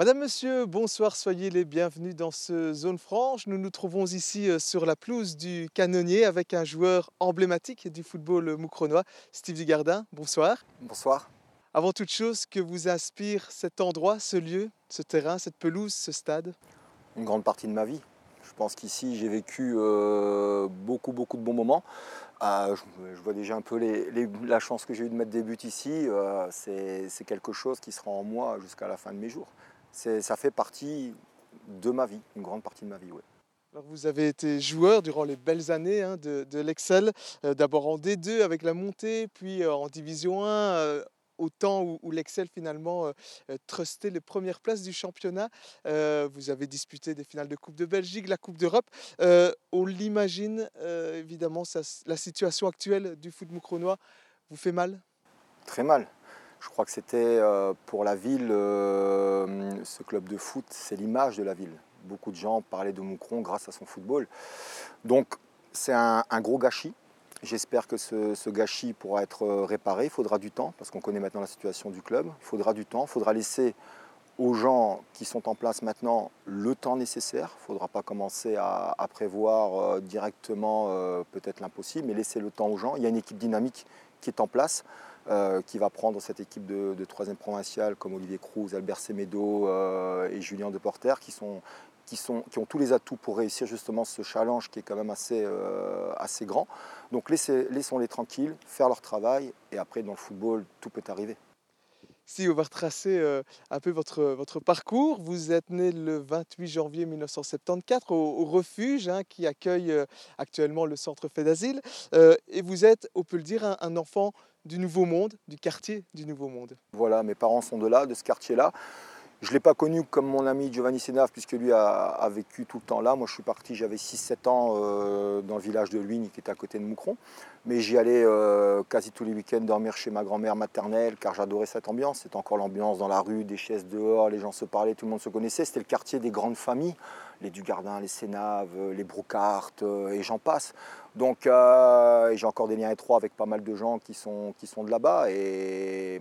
Madame, Monsieur, bonsoir, soyez les bienvenus dans ce Zone Franche. Nous nous trouvons ici euh, sur la pelouse du Canonnier avec un joueur emblématique du football moucronois, Steve Dugardin. Bonsoir. Bonsoir. Avant toute chose, que vous inspire cet endroit, ce lieu, ce terrain, cette pelouse, ce stade? Une grande partie de ma vie. Je pense qu'ici, j'ai vécu euh, beaucoup, beaucoup de bons moments. Euh, je, vois déjà un peu la chance que j'ai eue de mettre des buts ici. C'est quelque chose qui sera en moi jusqu'à la fin de mes jours ça fait partie de ma vie, une grande partie de ma vie. Vous avez été joueur durant les belles années hein, de, l'Excel, euh, d'abord en D2 avec la montée, puis euh, en Division 1, euh, au temps où, l'Excel finalement trustait les premières places du championnat. vous avez disputé des finales de Coupe de Belgique, la Coupe d'Europe. on l'imagine, évidemment, la situation actuelle du foot moucronois vous fait mal? Très mal. Je crois que c'était euh, pour la ville, euh, ce club de foot, c'est l'image de la ville. Beaucoup de gens parlaient de Moucron grâce à son football. Donc c'est un, gros gâchis. J'espère que ce, gâchis pourra être euh, réparé. Il faudra du temps, parce qu'on connaît maintenant la situation du club. Il faudra du temps. Il faudra laisser aux gens qui sont en place maintenant le temps nécessaire. Il ne faudra pas commencer à, prévoir directement peut-être l'impossible, mais laisser le temps aux gens. Il y a une équipe dynamique qui est en place. Euh, qui va prendre cette équipe de, 3 provinciale comme Olivier Cruz, Albert Semedo euh, et Julien Deporter qui, sont, qui, sont, qui ont tous les atouts pour réussir justement ce challenge qui est quand même assez, euh, assez grand. Donc laissons-les tranquilles, faire leur travail et après dans le football tout peut arriver. Si on va retracer un peu votre, votre parcours, vous êtes né le 28 janvier 1974 au, refuge hein, qui accueille actuellement le centre fait d'asile et vous êtes, on peut le dire, un enfant du Nouveau Monde, du quartier du Nouveau Monde. Voilà, mes parents sont de là, de ce quartier-là. Je ne l'ai pas connu comme mon ami Giovanni Sénave, puisque lui a, vécu tout le temps là. Moi, je suis parti, j'avais 6-7 ans euh, dans le village de Luigne, qui est à côté de Moucron. Mais j'y allais euh, quasi tous les week-ends dormir chez ma grand-mère maternelle, car j'adorais cette ambiance. C'était encore l'ambiance dans la rue, des chaises dehors, les gens se parlaient, tout le monde se connaissait. C'était le quartier des grandes familles, les Dugardin, les Sénaves, les Brocart, euh, et j'en passe. Donc, j'ai encore des liens étroits avec pas mal de gens qui sont, qui sont de là-bas. Et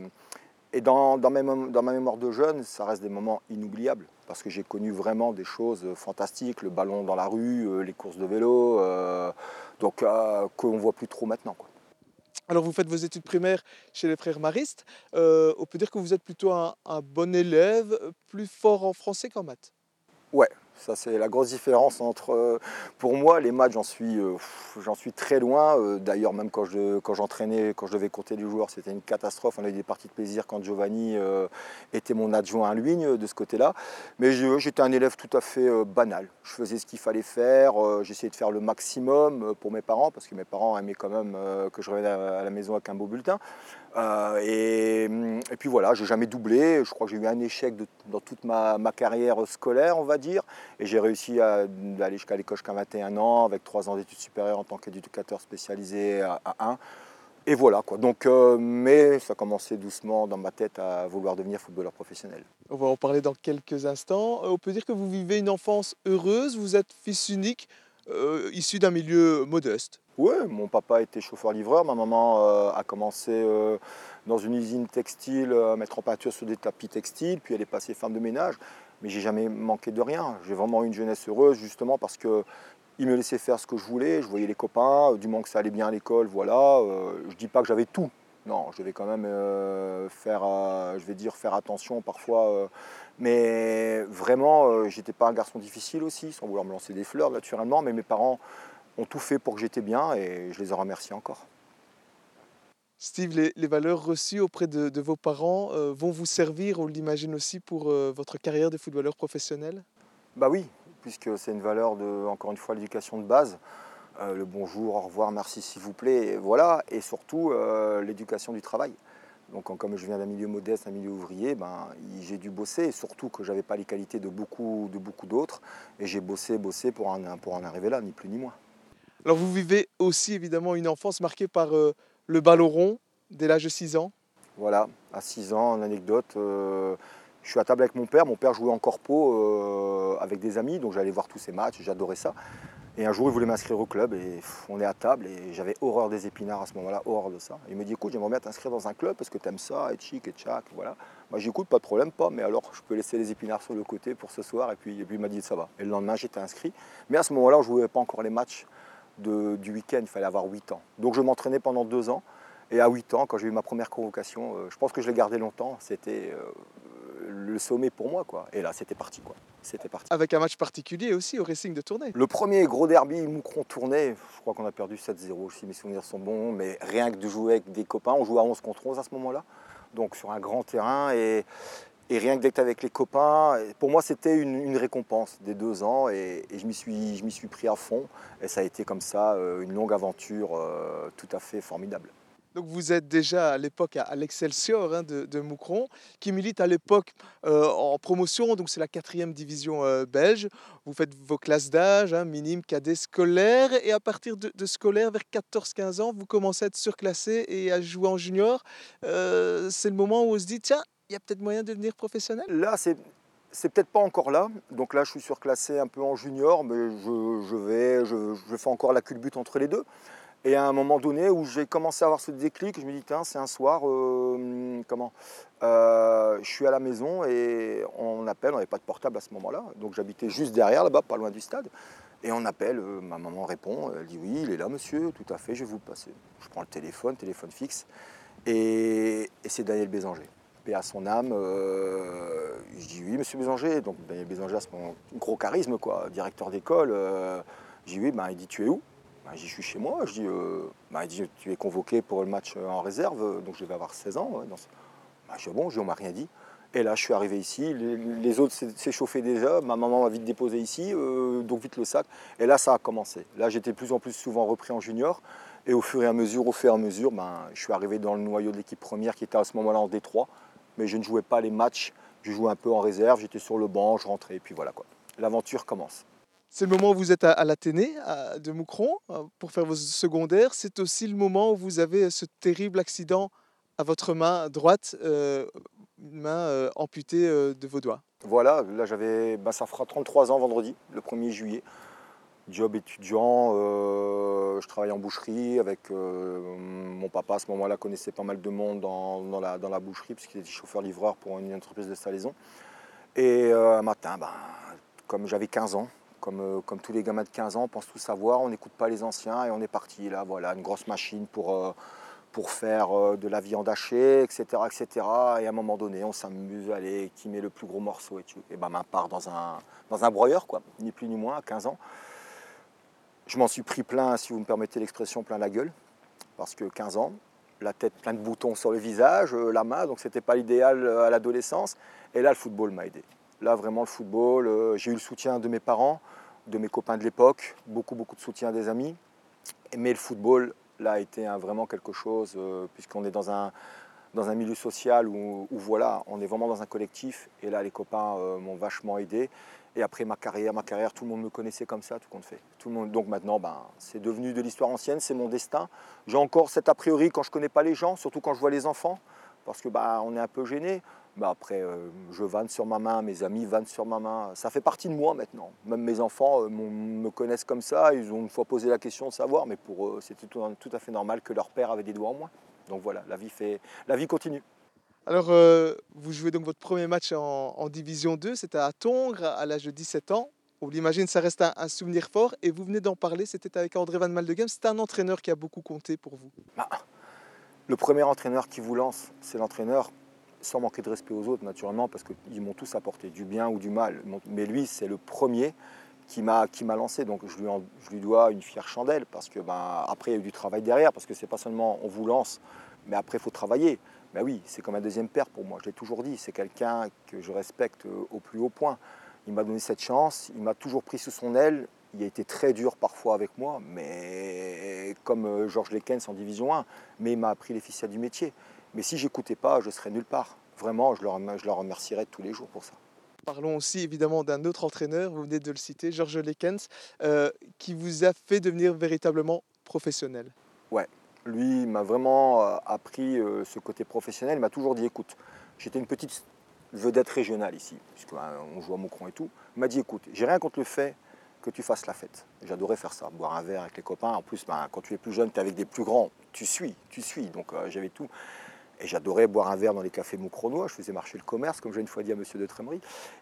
et dans, dans, ma mémoire de jeune, ça reste des moments inoubliables, parce que j'ai connu vraiment des choses fantastiques, le ballon dans la rue, euh, les courses de vélo, euh, donc euh, qu'on ne voit plus trop maintenant. Alors vous faites vos études primaires chez les frères maristes, on peut dire que vous êtes plutôt un, un bon élève, plus fort en français qu'en maths? Ouais, ça, c'est la grosse différence entre. Euh, pour moi, les maths, j'en suis, euh, j'en suis très loin. Euh, d'ailleurs, même quand, je, quand j'entraînais, quand je devais compter les joueurs, c'était une catastrophe. On a eu des parties de plaisir quand Giovanni était mon adjoint à Luigne de ce côté-là. Mais j'étais un élève tout à fait banal. Je faisais ce qu'il fallait faire. j'essayais de faire le maximum pour mes parents, parce que mes parents aimaient quand même que je revienne à la maison avec un beau bulletin. Et, et, puis voilà, j'ai jamais doublé. Je crois que j'ai eu un échec dans toute ma, ma, carrière scolaire, on va dire. Et j'ai réussi à, aller jusqu'à l'école jusqu'à 21 ans, avec 3 ans d'études supérieures en tant qu'éducateur spécialisé à, 1. Et voilà quoi. Donc, euh, mais ça commençait doucement dans ma tête à vouloir devenir footballeur professionnel. On va en parler dans quelques instants. Euh, on peut dire que vous vivez une enfance heureuse. Vous êtes fils unique, euh, issu d'un milieu modeste. Oui, mon papa était chauffeur-livreur. Ma maman a commencé dans une usine textile à mettre en peinture sur des tapis textiles. Puis elle est passée femme de ménage mais j'ai jamais manqué de rien. J'ai vraiment eu une jeunesse heureuse justement parce que il me laissait faire ce que je voulais. Je voyais les copains, du moment que ça allait bien à l'école, voilà. Euh, je dis pas que j'avais tout. Non, je devais quand même euh, faire, euh, je vais dire faire attention parfois. mais vraiment, j'étais pas un garçon difficile aussi, sans vouloir me lancer des fleurs naturellement. Mais mes parents ont tout fait pour que j'étais bien et je les en remercie encore. Steve, les, valeurs reçues auprès de, vos parents euh, vont vous servir, on l'imagine aussi, pour euh, votre carrière de footballeur professionnel? Bah oui, puisque c'est une valeur de, encore une fois, l'éducation de base. Euh, le bonjour, au revoir, merci s'il vous plaît, et voilà, et surtout l'éducation du travail. Donc comme je viens d'un milieu modeste, un milieu ouvrier, ben, j'ai dû bosser, et surtout que je n'avais pas les qualités de beaucoup, de beaucoup d'autres, et j'ai bossé, bossé pour en, pour en arriver là, ni plus ni moins. Alors vous vivez aussi évidemment une enfance marquée par le ballon rond dès l'âge de 6 ans Voilà, à 6 ans, une anecdote. Euh, je suis à table avec mon père. Mon père jouait en corpo euh, avec des amis, donc j'allais voir tous ses matchs, j'adorais ça. Et un jour, il voulait m'inscrire au club et on est à table et j'avais horreur des épinards à ce moment-là, horreur de ça. Il me dit écoute, j'aimerais bien t'inscrire dans un club parce que tu aimes ça, et chic, et tchac, voilà. Moi j'écoute, pas de problème, pas, mais alors je peux laisser les épinards sur le côté pour ce soir et puis, il m'a dit ça va. Et le lendemain, j'étais inscrit. Mais à ce moment-là, on ne jouais pas encore les matchs du week-end, il fallait avoir 8 ans. Donc je m'entraînais pendant 2 ans. Et à 8 ans, quand j'ai eu ma première convocation, euh, je pense que je l'ai gardé longtemps. C'était euh, le sommet pour moi. Quoi. Et là, c'était parti. Quoi. C'était parti. Avec un match particulier aussi au Racing de Tournai. Le premier gros derby Moucron tournai, je crois qu'on a perdu 7-0 si mes souvenirs sont bons, mais rien que de jouer avec des copains, on jouait à 11 contre 11 à ce moment-là, donc sur un grand terrain. Et, et rien que d'être avec les copains, pour moi c'était une, récompense des deux ans et, je m'y suis, suis, pris à fond. Et ça a été comme ça euh, une longue aventure euh, tout à fait formidable. Donc vous êtes déjà à l'époque à, l'Excelsior hein, de, Moucron, qui milite à l'époque euh, en promotion, donc c'est la quatrième division euh, belge. Vous faites vos classes d'âge, hein, minime, cadet, scolaire, et à partir de, scolaire, vers 14-15 ans, vous commencez à être surclassé et à jouer en junior. Euh, c'est le moment où on se dit, tiens, il y a peut-être moyen de devenir professionnel? Là, c'est c'est peut-être pas encore là. Donc là, je suis surclassé un peu en junior, mais je, vais, je, je, fais encore la culbute entre les deux. Et à un moment donné où j'ai commencé à avoir ce déclic, je me dis, tiens, c'est un soir, euh, comment euh, Je suis à la maison et on appelle, on n'avait pas de portable à ce moment-là, donc j'habitais juste derrière, là-bas, pas loin du stade. Et on appelle, euh, ma maman répond, elle dit, oui, il est là, monsieur, tout à fait, je vais vous passer. Je prends le téléphone, téléphone fixe, et, c'est Daniel Bézanger. Paix à son âme, je dis, oui, monsieur Bézanger. Donc Daniel Bézanger a ce gros charisme, quoi, directeur d'école. je dis, oui, ben, il dit, tu es où? Bah, je suis chez moi. Je dis, euh, bah, tu es convoqué pour le match euh, en réserve, donc je devais avoir 16 ans. Dans bah, je dis, bon, je on m'a rien dit. Et là, je suis arrivé ici, les, autres s'échauffaient déjà, ma maman m'a vite déposé ici, euh, donc vite le sac. Et là, ça a commencé. Là, j'étais plus en plus souvent repris en junior. Et au fur et à mesure, au fur et à mesure, ben, je suis arrivé dans le noyau de l'équipe première qui était à ce moment-là en Détroit. Mais je ne jouais pas les matchs, je jouais un peu en réserve, j'étais sur le banc, je rentrais, et puis voilà quoi. L'aventure commence. C'est le moment où vous êtes à, l'Athénée de Moucron euh, pour faire vos secondaires. C'est aussi le moment où vous avez ce terrible accident à votre main droite, euh, une main euh, amputée de vos doigts. Voilà, là j'avais, ben, ça fera 33 ans vendredi, le 1er juillet. Job étudiant, je travaillais en boucherie avec mon papa à ce moment-là connaissait pas mal de monde dans, la, dans la, boucherie puisqu'il était chauffeur-livreur pour une entreprise de salaison. Et un matin, ben, comme j'avais 15 ans, euh, comme, tous les gamins de 15 ans, on pense tout savoir, on n'écoute pas les anciens et on est parti. Là, voilà, une grosse machine pour, euh, faire euh, de la viande hachée, etc., etc. Et à un moment donné, on s'amuse, allez, qui met le plus gros morceau et tu Et ben, part dans un, dans broyeur, quoi, ni plus ni moins, à 15 ans. Je m'en suis pris plein, si vous me permettez l'expression, plein la gueule, parce que 15 ans, la tête plein de boutons sur le visage, la main, donc c'était pas l'idéal à l'adolescence. Et là, le football m'a aidé. Là, vraiment, le football, euh, j'ai eu le soutien de mes parents, de mes copains de l'époque, beaucoup, beaucoup de soutien des amis. Mais le football, là, a été vraiment quelque chose, euh, puisqu'on est dans un, milieu social où, voilà, on est vraiment dans un collectif. Et là, les copains euh, m'ont vachement aidé. Et après ma carrière, ma carrière, tout le monde me connaissait comme ça, tout compte fait. Le monde, donc maintenant, ben, c'est devenu de l'histoire ancienne, c'est mon destin. J'ai encore cet a priori quand je ne connais pas les gens, surtout quand je vois les enfants, parce que on est un peu gêné. Bah, après, euh, je vanne sur ma main, mes amis vannent sur ma main. Ça fait partie de moi maintenant. Même mes enfants euh, me connaissent comme ça. Ils ont une fois posé la question de savoir, mais pour eux, c'était tout, à fait normal que leur père avait des doigts en moins. Donc voilà, la vie, fait, la vie continue. Alors, euh, vous jouez donc votre premier match en, Division 2, c'était à Tongres, à l'âge de 17 ans. On l'imagine, ça reste un, souvenir fort. Et vous venez d'en parler, c'était avec André Van Maldegem. C'est un entraîneur qui a beaucoup compté pour vous. Bah, le premier entraîneur qui vous lance, c'est l'entraîneur sans manquer de respect aux autres, naturellement, parce qu'ils m'ont tous apporté du bien ou du mal. Mais lui, c'est le premier qui m'a lancé. Donc je lui, je lui dois une fière chandelle, parce que ben, après, il y a eu du travail derrière, parce que c'est pas seulement on vous lance, mais après, il faut travailler. Ben oui, c'est comme un deuxième père pour moi, je l'ai toujours dit. C'est quelqu'un que je respecte au plus haut point. Il m'a donné cette chance, il m'a toujours pris sous son aile. Il a été très dur parfois avec moi, mais comme euh, Georges Lekens en Division 1, mais il m'a appris les ficelles du métier. Mais si j'écoutais pas, je serais nulle part. Vraiment, je leur, je leur remercierais tous les jours pour ça. Parlons aussi évidemment d'un autre entraîneur, vous venez de le citer, Georges Lekens, euh, qui vous a fait devenir véritablement professionnel. Ouais, lui m'a vraiment euh, appris euh, ce côté professionnel. Il m'a toujours dit écoute, j'étais une petite vedette régionale ici, puisqu'on joue à Moucron et tout. Il m'a dit écoute, j'ai rien contre le fait que tu fasses la fête. J'adorais faire ça, boire un verre avec les copains. En plus, ben, quand tu es plus jeune, tu es avec des plus grands, tu suis, tu suis. Donc euh, j'avais tout. Et j'adorais boire un verre dans les cafés moucronois. Je faisais marcher le commerce, comme j'ai une fois dit à monsieur de Trémery.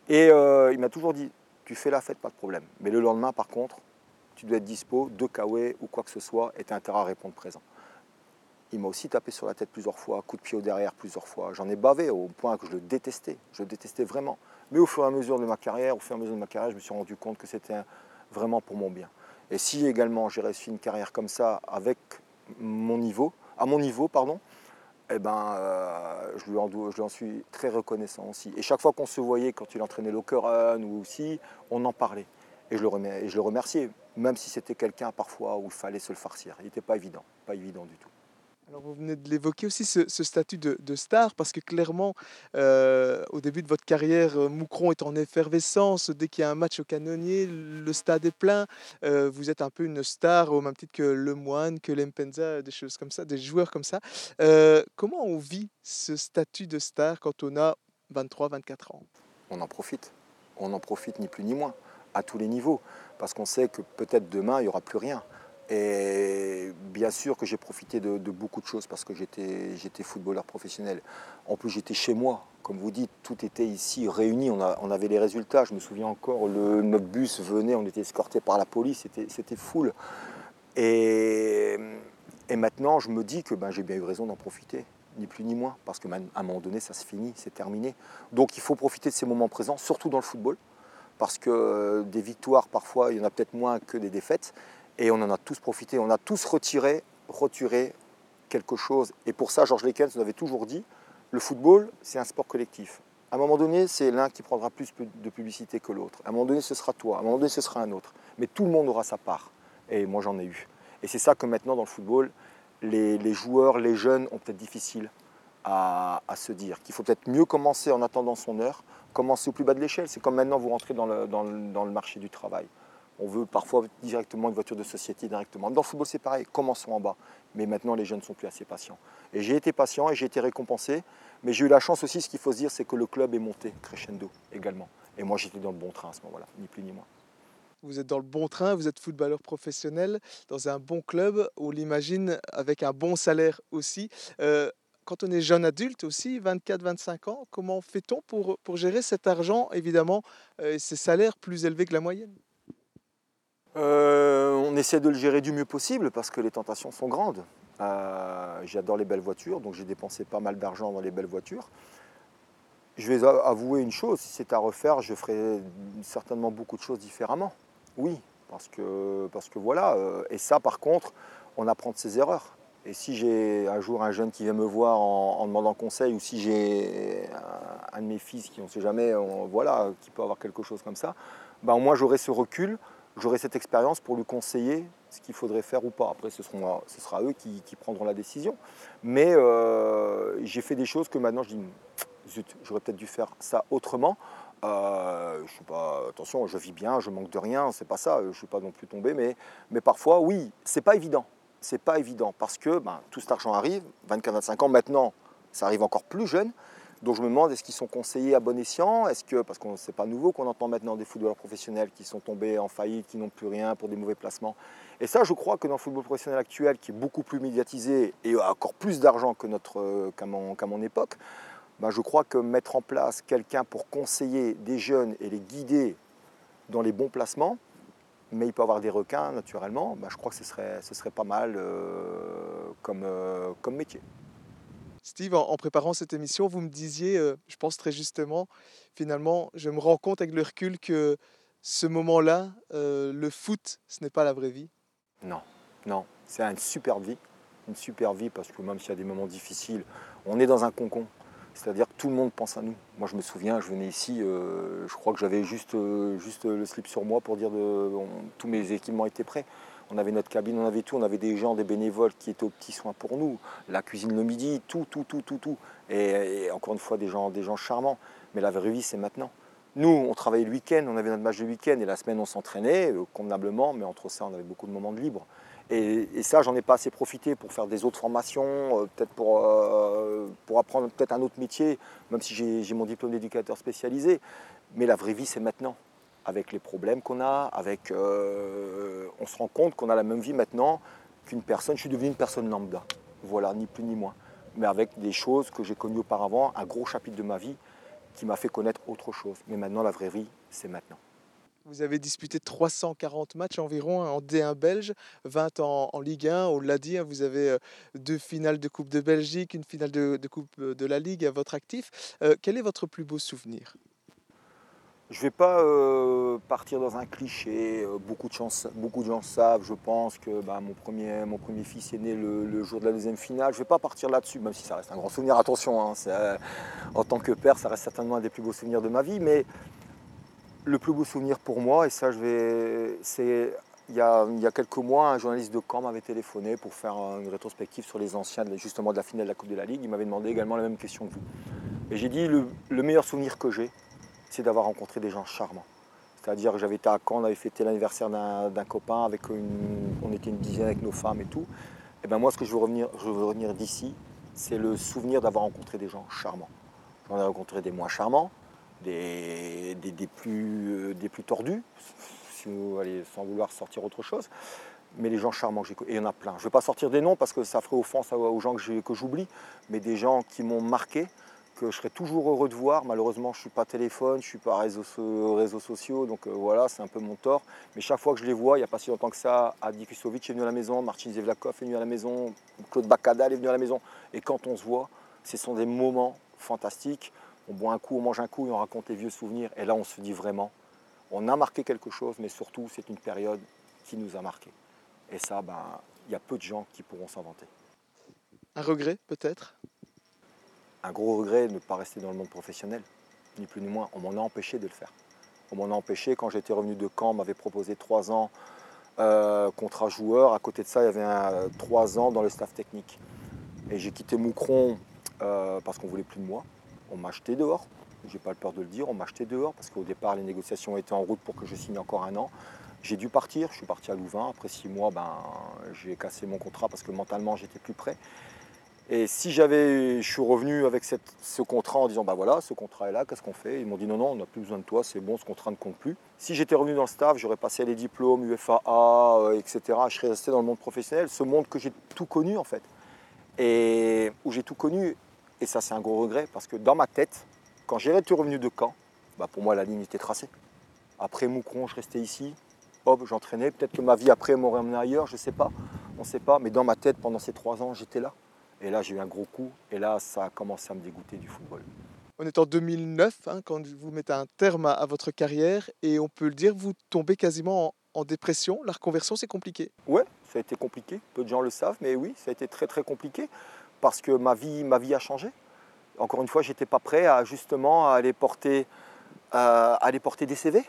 Et euh, il m'a toujours dit, tu fais la fête, pas de problème. Mais le lendemain, par contre, tu dois être dispo, de kawaii ou quoi que ce soit, et tu as intérêt à répondre présent. Il m'a aussi tapé sur la tête plusieurs fois, coup de pied au derrière plusieurs fois. J'en ai bavé au point que je le détestais. Je le détestais vraiment. Mais au fur et à mesure de ma carrière, au fur et à mesure de ma carrière, je me suis rendu compte que c'était vraiment pour mon bien. Et si également j'ai réussi une carrière comme ça avec mon niveau, à mon niveau, pardon, eh ben, euh, je, lui en, suis très reconnaissant aussi. Et chaque fois qu'on se voyait, quand il entraînait Lokeren ou aussi, on en parlait. Et je le, et je le remerciais, même si c'était quelqu'un parfois où il fallait se le farcir. Il n'était pas évident, pas évident du tout. Alors vous venez de l'évoquer aussi, ce, statut de, star, parce que clairement, euh, au début de votre carrière, euh, Moucron est en effervescence. Dès qu'il y a un match au canonnier, le stade est plein. Euh, vous êtes un peu une star, au même titre que Le Moine, que l'Empenza, des choses comme ça, des joueurs comme ça. comment on vit ce statut de star quand on a 23, 24 ans? On en profite. On en profite ni plus ni moins, à tous les niveaux, parce qu'on sait que peut-être demain, il n'y aura plus rien. Et bien sûr que j'ai profité de, beaucoup de choses parce que j'étais footballeur professionnel. En plus, j'étais chez moi. Comme vous dites, tout était ici réuni. On, avait les résultats. Je me souviens encore, le, notre bus venait, on était escorté par la police. C'était full. Et, maintenant, je me dis que ben, j'ai bien eu raison d'en profiter, ni plus ni moins. Parce qu'à un moment donné, ça se finit, c'est terminé. Donc il faut profiter de ces moments présents, surtout dans le football. Parce que euh, des victoires, parfois, il y en a peut-être moins que des défaites. Et on en a tous profité, on a tous retiré, retiré quelque chose. Et pour ça, Georges Lekens nous avait toujours dit, le football, c'est un sport collectif. À un moment donné, c'est l'un qui prendra plus de publicité que l'autre. À un moment donné, ce sera toi. À un moment donné, ce sera un autre. Mais tout le monde aura sa part. Et moi, j'en ai eu. Et c'est ça que maintenant, dans le football, les, joueurs, les jeunes ont peut-être difficile à, se dire. Qu'il faut peut-être mieux commencer en attendant son heure, commencer au plus bas de l'échelle. C'est comme maintenant, vous rentrez dans le marché du travail. On veut parfois directement une voiture de société directement. Dans le football, c'est pareil, commençons en bas. Mais maintenant, les jeunes ne sont plus assez patients. Et j'ai été patient et j'ai été récompensé. Mais j'ai eu la chance aussi, ce qu'il faut se dire, c'est que le club est monté crescendo également. Et moi, j'étais dans le bon train à ce moment-là, ni plus ni moins. Vous êtes dans le bon train, vous êtes footballeur professionnel, dans un bon club, on l'imagine avec un bon salaire aussi. Euh, quand on est jeune adulte aussi, 24-25 ans, comment fait-on pour, gérer cet argent, évidemment, euh, et ces salaires plus élevés que la moyenne? Euh, on essaie de le gérer du mieux possible parce que les tentations sont grandes. Euh, j'adore les belles voitures, donc j'ai dépensé pas mal d'argent dans les belles voitures. Je vais avouer une chose, si c'est à refaire, je ferai certainement beaucoup de choses différemment. Oui, parce que, voilà. Euh, et ça, par contre, on apprend de ses erreurs. Et si j'ai un jour un jeune qui vient me voir en, demandant conseil, ou si j'ai un, de mes fils qui, on ne sait jamais, voilà, qui peut avoir quelque chose comme ça, ben, moins j'aurai ce recul j'aurai cette expérience pour lui conseiller ce qu'il faudrait faire ou pas. Après, ce, sera eux qui, prendront la décision. Mais euh, j'ai fait des choses que maintenant je dis, zut, j'aurais peut-être dû faire ça autrement. Euh, je suis pas, attention, je vis bien, je manque de rien, c'est pas ça, je suis pas non plus tombé, mais, mais parfois, oui, c'est pas évident. C'est pas évident parce que ben, tout cet argent arrive, 24-25 ans maintenant, ça arrive encore plus jeune. Donc je me demande, est-ce qu'ils sont conseillés à bon escient? Est-ce que, parce que c'est pas nouveau qu'on entend maintenant des footballeurs professionnels qui sont tombés en faillite, qui n'ont plus rien pour des mauvais placements. Et ça, je crois que dans le football professionnel actuel, qui est beaucoup plus médiatisé et a encore plus d'argent que notre, qu'à mon, époque, ben je crois que mettre en place quelqu'un pour conseiller des jeunes et les guider dans les bons placements, mais il peut avoir des requins naturellement, ben je crois que ce serait, pas mal euh, euh, comme métier. Steve, en, préparant cette émission, vous me disiez, euh, je pense très justement, finalement, je me rends compte avec le recul que ce moment-là, euh, le foot, ce n'est pas la vraie vie. Non, non, c'est une super vie, une super vie parce que même s'il y a des moments difficiles, on est dans un concon. C'est-à-dire que tout le monde pense à nous. Moi, je me souviens, je venais ici, euh, je crois que j'avais juste, juste le slip sur moi pour dire que tous mes équipements étaient prêts. On avait notre cabine, on avait tout, on avait des gens, des bénévoles qui étaient aux petits soins pour nous, la cuisine le midi, tout, tout, tout, tout, tout. Et, encore une fois, des gens, des gens charmants. Mais la vraie vie, c'est maintenant. Nous, on travaillait le week-end, on avait notre match de week-end, et la semaine, on s'entraînait euh, convenablement, mais entre ça, on avait beaucoup de moments de libre. Et, ça, j'en ai pas assez profité pour faire des autres formations, euh, peut-être pour, euh, pour apprendre peut-être un autre métier, même si j'ai mon diplôme d'éducateur spécialisé. Mais la vraie vie, c'est maintenant avec les problèmes qu'on a, avec, euh, on se rend compte qu'on a la même vie maintenant qu'une personne. Je suis devenu une personne lambda, voilà, ni plus ni moins. Mais avec des choses que j'ai connues auparavant, un gros chapitre de ma vie qui m'a fait connaître autre chose. Mais maintenant, la vraie vie, c'est maintenant. Vous avez disputé 340 matchs environ hein, en D1 belge, 20 en, Ligue 1. On l'a dit, hein, vous avez euh, deux finales de Coupe de Belgique, une finale de, Coupe euh, de la Ligue à votre actif. Quel est votre plus beau souvenir? Je ne vais pas partir dans un cliché. Beaucoup de, gens, beaucoup de gens savent, je pense, que bah, mon, premier, mon premier fils est né le, jour de la deuxième finale. Je ne vais pas partir là-dessus, même si ça reste un grand souvenir. Attention, hein, en tant que père, ça reste certainement un des plus beaux souvenirs de ma vie. Mais le plus beau souvenir pour moi, et ça je vais. C'est il y, a, quelques mois, un journaliste de Caen m'avait téléphoné pour faire une rétrospective sur les anciens, justement de la finale de la Coupe de la Ligue. Il m'avait demandé également la même question que vous. Et j'ai dit le, meilleur souvenir que j'ai, c'est d'avoir rencontré des gens charmants. C'est-à-dire que j'avais été à Caen, on avait fêté l'anniversaire d'un copain, avec une, on était une dizaine avec nos femmes et tout. Et ben moi, ce que je veux revenir, je veux revenir d'ici, c'est le souvenir d'avoir rencontré des gens charmants. J'en ai rencontré des moins charmants, des, des, plus, euh, des plus tordus, sans vouloir sortir autre chose. Mais les gens charmants que j'ai et il y en a plein. Je ne vais pas sortir des noms parce que ça ferait offense aux gens que j'oublie, mais des gens qui m'ont marqué, que je serais toujours heureux de voir. Malheureusement, je ne suis pas téléphone, je ne suis pas réseaux, réseaux sociaux, donc euh, voilà, c'est un peu mon tort. Mais chaque fois que je les vois, il n'y a pas si longtemps que ça, Adi Kusovic est venu à la maison, Martin Zevlakov est venu à la maison, Claude Bacadal est venu à la maison. Et quand on se voit, ce sont des moments fantastiques on boit un coup, on mange un coup et on raconte les vieux souvenirs. Et là, on se dit vraiment, on a marqué quelque chose, mais surtout, c'est une période qui nous a marqué. Et ça, ben, il y a peu de gens qui pourront s'en vanter. Un regret, peut-être? Un gros regret de ne pas rester dans le monde professionnel, ni plus ni moins. On m'en a empêché de le faire. On m'en a empêché quand j'étais revenu de Caen, on m'avait proposé trois ans euh, contrat joueur. À côté de ça, il y avait un, trois ans dans le staff technique. Et j'ai quitté Moucron euh, parce qu'on voulait plus de moi on m'a acheté dehors. J'ai pas peur de le dire, on m'a acheté dehors parce qu'au départ les négociations étaient en route pour que je signe encore un an. J'ai dû partir, je suis parti à Louvain. Après six mois, ben, j'ai cassé mon contrat parce que mentalement j'étais plus prêt. Et si j'avais, je suis revenu avec ce contrat en disant bah voilà, ce contrat est là, qu'est-ce qu'on fait? Ils m'ont dit non non, on n'a plus besoin de toi, c'est bon, ce contrat ne compte plus. Si j'étais revenu dans le staff, j'aurais passé les diplômes UFAA, euh, etc. Je serais resté dans le monde professionnel, ce monde que j'ai tout connu en fait, et où j'ai tout connu et ça, c'est un gros regret parce que dans ma tête, quand j'ai été revenu de Caen, bah pour moi, la ligne était tracée. Après Moucron, je restais ici. Hop, j'entraînais. Peut-être que ma vie après m'aurait emmené ailleurs, je ne sais pas. On ne sait pas. Mais dans ma tête, pendant ces trois ans, j'étais là. Et là, j'ai eu un gros coup. Et là, ça a commencé à me dégoûter du football. On est en 2009, hein, quand vous mettez un terme à, votre carrière. Et on peut le dire, vous tombez quasiment en, en dépression. La reconversion, c'est compliqué. Ouais, ça a été compliqué. Peu de gens le savent. Mais oui, ça a été très, très compliqué parce que ma vie, ma vie a changé. Encore une fois, je n'étais pas prêt à justement aller porter, euh, aller porter des CV.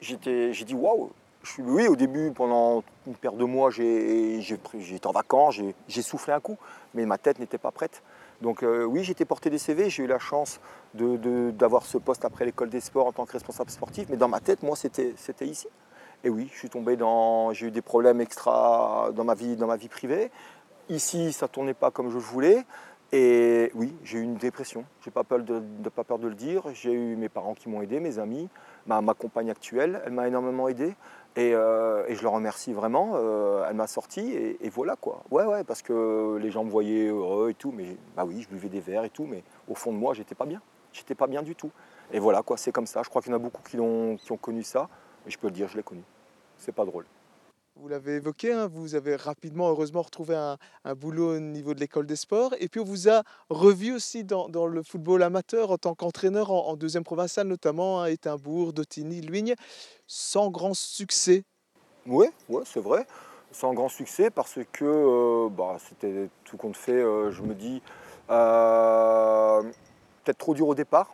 J'ai dit waouh. Oui, au début, pendant une paire de mois, j'étais en vacances, j'ai soufflé un coup, mais ma tête n'était pas prête. Donc euh, oui, j'étais porté des CV, j'ai eu la chance d'avoir ce poste après l'école des sports en tant que responsable sportif, mais dans ma tête, moi, c'était ici. Et oui, je suis tombé dans, j'ai eu des problèmes extra dans ma vie, dans ma vie privée. Ici, ça ne tournait pas comme je voulais. Et oui, j'ai eu une dépression. Je n'ai pas, pas peur de le dire. J'ai eu mes parents qui m'ont aidé, mes amis, ma, compagne actuelle, elle m'a énormément aidé. Et, euh, je le remercie vraiment. Euh, elle m'a sorti et, voilà quoi. Ouais, ouais, parce que les gens me voyaient heureux et tout. Mais bah oui, je buvais des verres et tout. Mais au fond de moi, j'étais pas bien. J'étais pas bien du tout. Et voilà quoi, c'est comme ça. Je crois qu'il y en a beaucoup qui, ont, qui ont connu ça. Et je peux le dire, je l'ai connu. C'est pas drôle. Vous l'avez évoqué, hein, vous avez rapidement, heureusement, retrouvé un, boulot au niveau de l'école des sports. Et puis, on vous a revu aussi dans, le football amateur en tant qu'entraîneur en, deuxième provinciale, notamment à Étainbourg, Dotigny, Luigne, sans grand succès. Oui, ouais, c'est vrai. Sans grand succès parce que euh, bah, c'était tout compte fait, euh, je me dis, euh, peut-être trop dur au départ.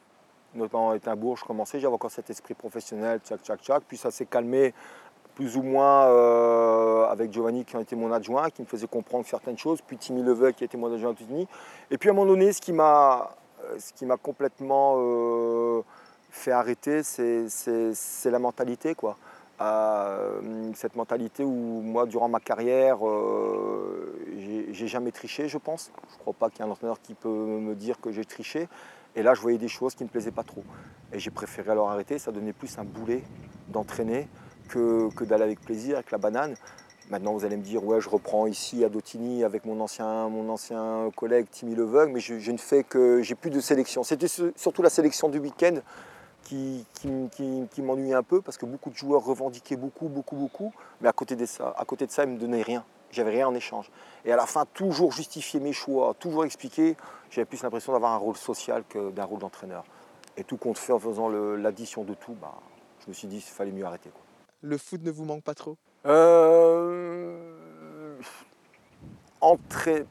Notamment à Étainbourg, je commençais, j'avais encore cet esprit professionnel, tchac, tchac, tchac. Puis ça s'est calmé plus ou moins euh, avec Giovanni qui a été mon adjoint, qui me faisait comprendre certaines choses, puis Timmy Leveux qui a été mon adjoint à Tunisie. Et puis à un moment donné, ce qui m'a, euh, ce qui m'a complètement euh, fait arrêter, c'est, la mentalité. Quoi. cette mentalité où moi, durant ma carrière, j'ai, j'ai jamais triché, je pense. Je ne crois pas qu'il y ait un entraîneur qui peut me dire que j'ai triché. Et là, je voyais des choses qui ne me plaisaient pas trop. Et j'ai préféré alors arrêter. Ça donnait plus un boulet d'entraîner que, d'aller avec plaisir, avec la banane. Maintenant, vous allez me dire, ouais, je reprends ici à Dotigny avec mon ancien, mon ancien collègue Timmy Leveugle, mais je, je, ne fais que, j'ai plus de sélection. C'était surtout la sélection du week-end qui, m'ennuyait un peu parce que beaucoup de joueurs revendiquaient beaucoup, beaucoup, beaucoup, mais à côté de ça, à côté de ça, ils me donnaient rien. J'avais rien en échange. Et à la fin, toujours justifier mes choix, toujours expliquer, j'avais plus l'impression d'avoir un rôle social que d'un rôle d'entraîneur. Et tout compte fait en faisant l'addition de tout, bah, je me suis dit qu'il fallait mieux arrêter. Le foot ne vous manque pas trop? Euh...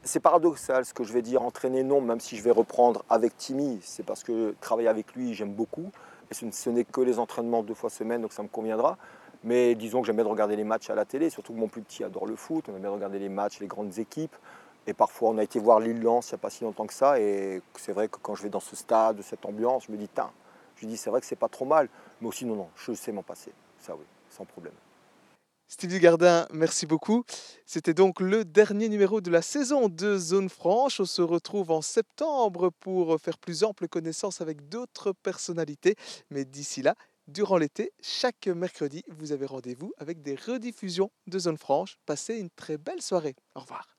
C'est paradoxal ce que je vais dire, entraîner non, même si je vais reprendre avec Timmy, c'est parce que travailler avec lui, j'aime beaucoup. Et ce n'est que les entraînements deux fois semaine, donc ça me conviendra. Mais disons que j'aime bien regarder les matchs à la télé, surtout que mon plus petit adore le foot, on aime bien regarder les matchs, les grandes équipes. Et parfois, on a été voir Lille-Lens il n'y a pas si longtemps que ça. Et c'est vrai que quand je vais dans ce stade, cette ambiance, je me dis, tiens, je dis, c'est vrai que c'est pas trop mal. Mais aussi, non, non, je sais m'en passer. Ça, oui, sans problème. Steve Dugardin, merci beaucoup. C'était donc le dernier numéro de la saison de Zone Franche. On se retrouve en septembre pour faire plus ample connaissance avec d'autres personnalités. Mais d'ici là, durant l'été, chaque mercredi, vous avez rendez-vous avec des rediffusions de Zone Franche. Passez une très belle soirée. Au revoir.